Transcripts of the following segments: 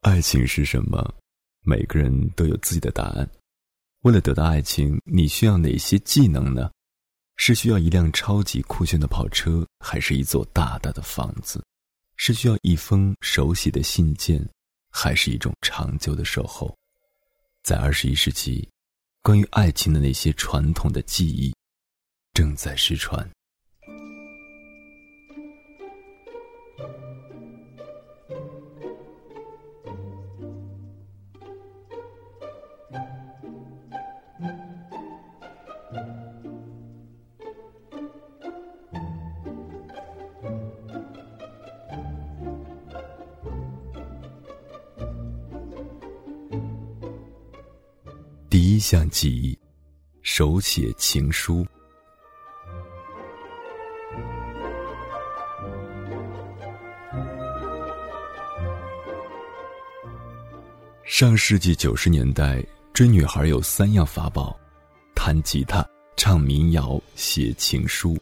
爱情是什么？每个人都有自己的答案。为了得到爱情，你需要哪些技能呢？是需要一辆超级酷炫的跑车，还是一座大大的房子？是需要一封手写的信件，还是一种长久的守候？在二十一世纪，关于爱情的那些传统的记忆，正在失传。项记忆，手写情书。上世纪九十年代，追女孩有三样法宝：弹吉他、唱民谣、写情书。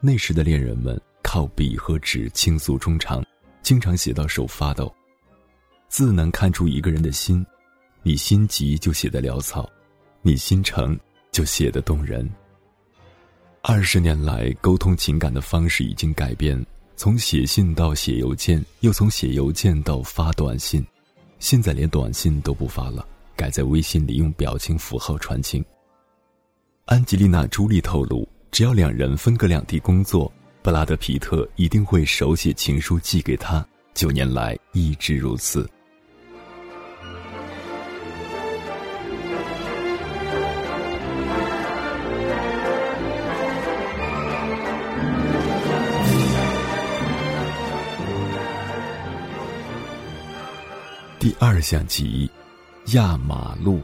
那时的恋人们靠笔和纸倾诉衷肠，经常写到手发抖。字能看出一个人的心。你心急就写得潦草，你心诚就写得动人。二十年来，沟通情感的方式已经改变，从写信到写邮件，又从写邮件到发短信，现在连短信都不发了，改在微信里用表情符号传情。安吉丽娜·朱莉透露，只要两人分隔两地工作，布拉德·皮特一定会手写情书寄给她，九年来一直如此。第二项记忆，压马路。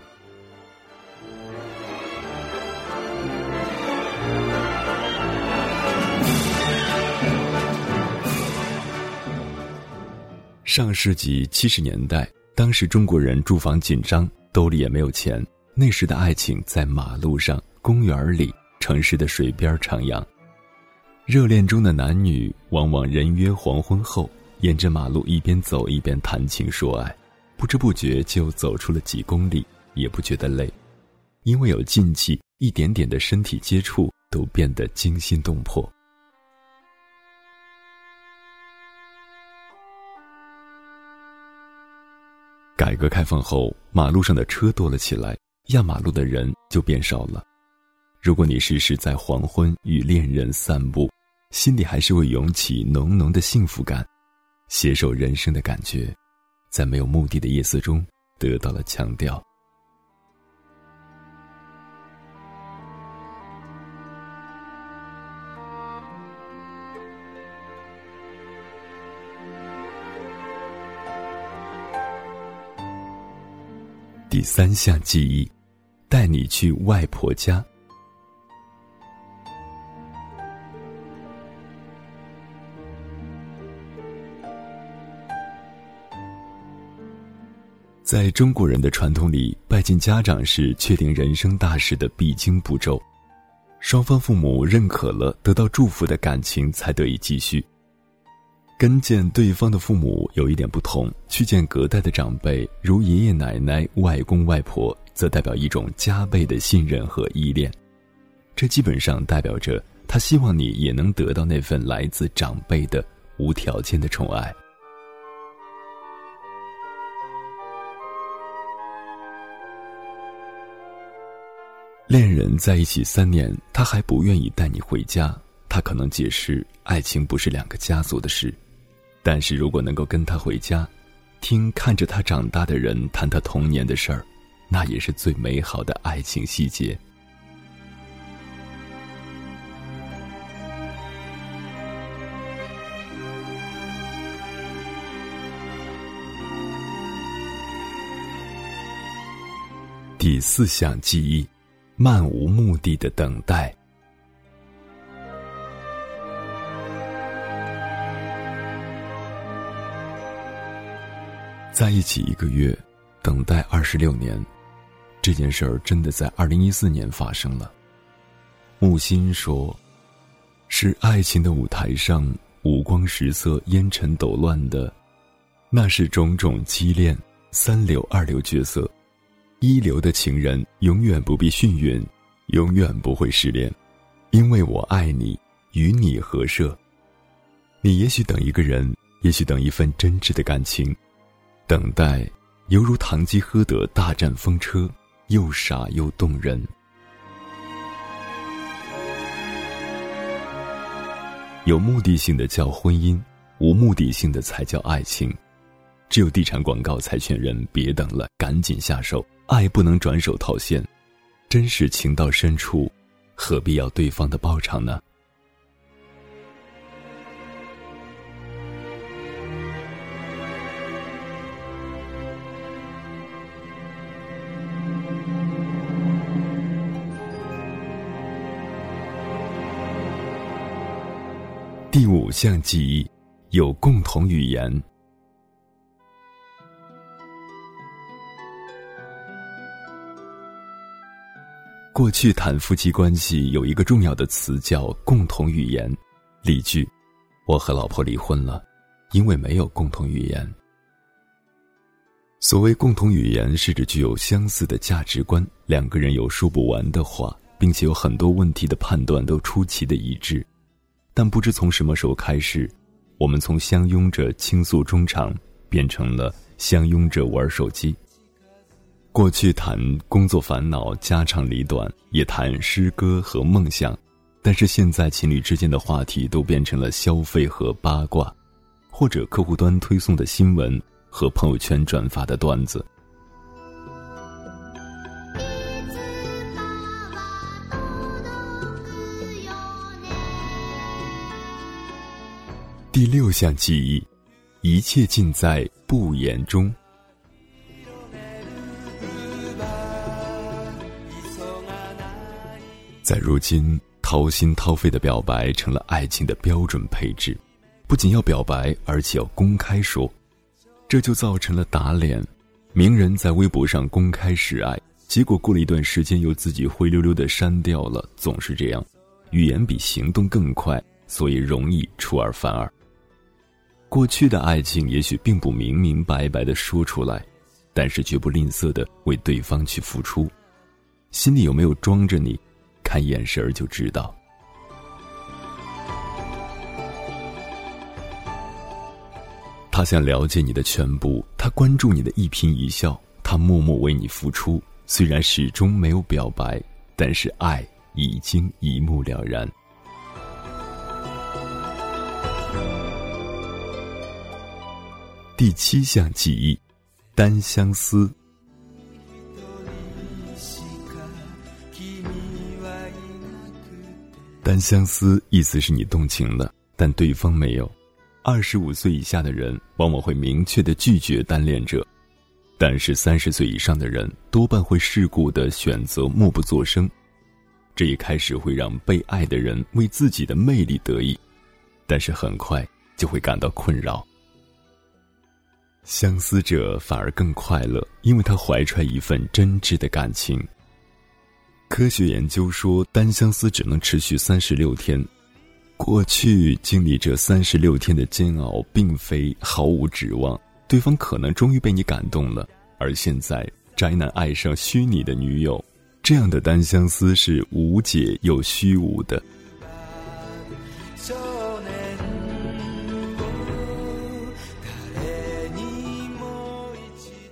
上世纪七十年代，当时中国人住房紧张，兜里也没有钱。那时的爱情在马路上、公园里、城市的水边徜徉。热恋中的男女往往人约黄昏后，沿着马路一边走一边谈情说爱。不知不觉就走出了几公里，也不觉得累，因为有禁忌，一点点的身体接触都变得惊心动魄。改革开放后，马路上的车多了起来，压马路的人就变少了。如果你时时在黄昏与恋人散步，心里还是会涌起浓浓的幸福感，携手人生的感觉。在没有目的的夜色中，得到了强调。第三项记忆，带你去外婆家。在中国人的传统里，拜见家长是确定人生大事的必经步骤，双方父母认可了，得到祝福的感情才得以继续。跟见对方的父母有一点不同，去见隔代的长辈，如爷爷奶奶、外公外婆，则代表一种加倍的信任和依恋，这基本上代表着他希望你也能得到那份来自长辈的无条件的宠爱。恋人在一起三年，他还不愿意带你回家。他可能解释，爱情不是两个家族的事。但是如果能够跟他回家，听看着他长大的人谈他童年的事儿，那也是最美好的爱情细节。第四项记忆。漫无目的的等待，在一起一个月，等待二十六年，这件事儿真的在二零一四年发生了。木心说：“是爱情的舞台上五光十色、烟尘抖乱的，那是种种畸恋，三流二流角色，一流的情人永远不必幸运，永远不会失恋，因为我爱你，与你合设。你也许等一个人，也许等一份真挚的感情，等待犹如堂吉诃德大战风车，又傻又动人。有目的性的叫婚姻，无目的性的才叫爱情。只有地产广告才劝人别等了，赶紧下手。爱不能转手套现，真是情到深处，何必要对方的报偿呢？第五项记忆，有共同语言。过去谈夫妻关系有一个重要的词叫共同语言。例句：我和老婆离婚了，因为没有共同语言。所谓共同语言，是指具有相似的价值观，两个人有说不完的话，并且有很多问题的判断都出奇的一致。但不知从什么时候开始，我们从相拥着倾诉衷肠，变成了相拥着玩手机。过去谈工作烦恼、家长里短，也谈诗歌和梦想，但是现在情侣之间的话题都变成了消费和八卦，或者客户端推送的新闻和朋友圈转发的段子。第六项记忆，一切尽在不言中。在如今，掏心掏肺的表白成了爱情的标准配置，不仅要表白，而且要公开说，这就造成了打脸。名人在微博上公开示爱，结果过了一段时间又自己灰溜溜的删掉了，总是这样，语言比行动更快，所以容易出尔反尔。过去的爱情也许并不明明白白的说出来，但是绝不吝啬的为对方去付出，心里有没有装着你，看眼神儿就知道。他想了解你的全部，他关注你的一颦一笑，他默默为你付出，虽然始终没有表白，但是爱已经一目了然。第七项记忆，单相思。单相思意思是你动情了，但对方没有。二十五岁以下的人往往会明确的拒绝单恋者，但是三十岁以上的人多半会世故的选择默不作声。这一开始会让被爱的人为自己的魅力得意，但是很快就会感到困扰。相思者反而更快乐，因为他怀揣一份真挚的感情。科学研究说，单相思只能持续三十六天。过去经历这三十六天的煎熬，并非毫无指望，对方可能终于被你感动了。而现在，宅男爱上虚拟的女友，这样的单相思是无解又虚无的。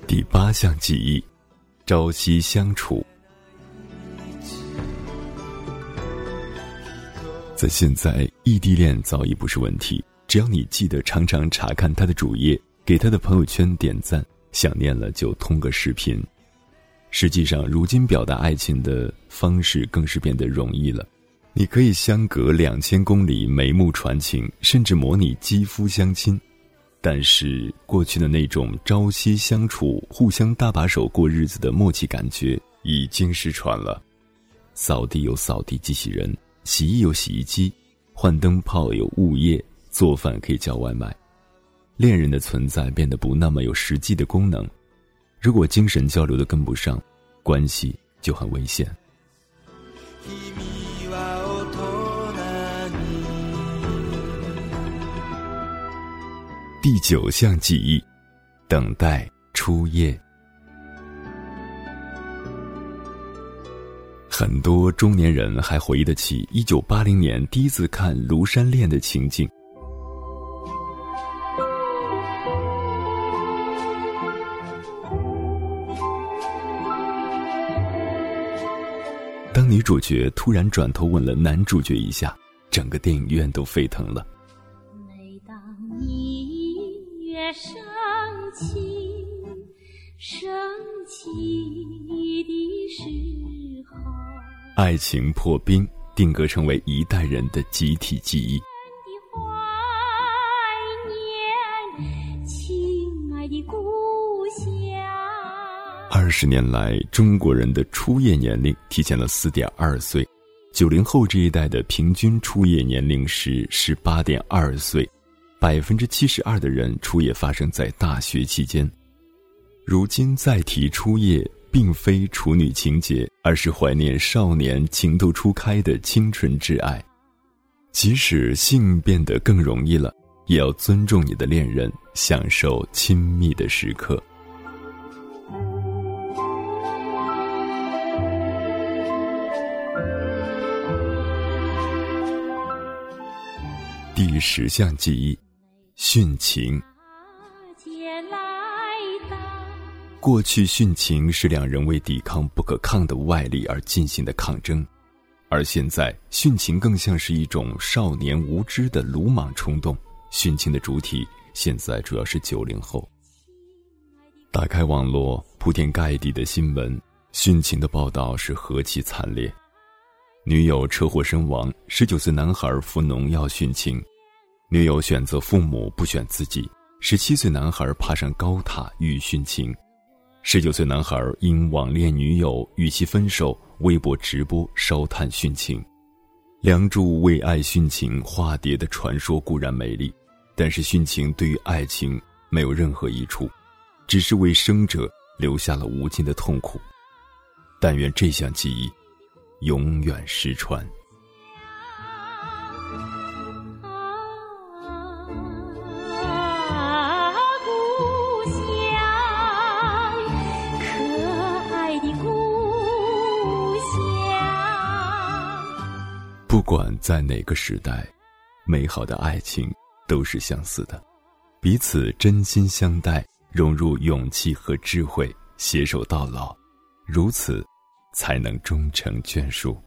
第八项记忆，朝夕相处。在现在，异地恋早已不是问题，只要你记得常常查看他的主页，给他的朋友圈点赞，想念了就通个视频。实际上，如今表达爱情的方式更是变得容易了，你可以相隔两千公里眉目传情，甚至模拟肌肤相亲。但是过去的那种朝夕相处、互相搭把手过日子的默契感觉已经失传了。扫地有扫地机器人，洗衣有洗衣机，换灯泡有物业，做饭可以叫外卖。恋人的存在变得不那么有实际的功能。如果精神交流的跟不上，关系就很危险。第九项记忆，等待初夜。很多中年人还回忆得起一九八零年第一次看《庐山恋》的情景。当女主角突然转头吻了男主角一下，整个电影院都沸腾了。每当你越升起，升起的时，爱情破冰，定格成为一代人的集体记忆。二十年来，中国人的初夜年龄提前了四点二岁，九零后这一代的平均初夜年龄是十八点二岁，百分之七十二的人初夜发生在大学期间。如今再提初夜，并非处女情节，而是怀念少年情窦初开的清纯挚爱。即使性变得更容易了，也要尊重你的恋人，享受亲密的时刻。第十项记忆，殉情。过去殉情是两人为抵抗不可抗的外力而进行的抗争，而现在殉情更像是一种少年无知的鲁莽冲动。殉情的主体现在主要是九零后。打开网络，铺天盖地的新闻，殉情的报道是何其惨烈。女友车祸身亡，十九岁男孩服农药殉情；女友选择父母不选自己，十七岁男孩爬上高塔欲殉情；十九岁男孩因网恋女友与其分手，微博直播烧炭殉情。梁祝为爱殉情化蝶的传说固然美丽，但是殉情对于爱情没有任何益处，只是为生者留下了无尽的痛苦。但愿这项记忆。永远失传。不管在哪个时代，美好的爱情都是相似的，彼此真心相待，融入勇气和智慧，携手到老，如此。才能终成眷属。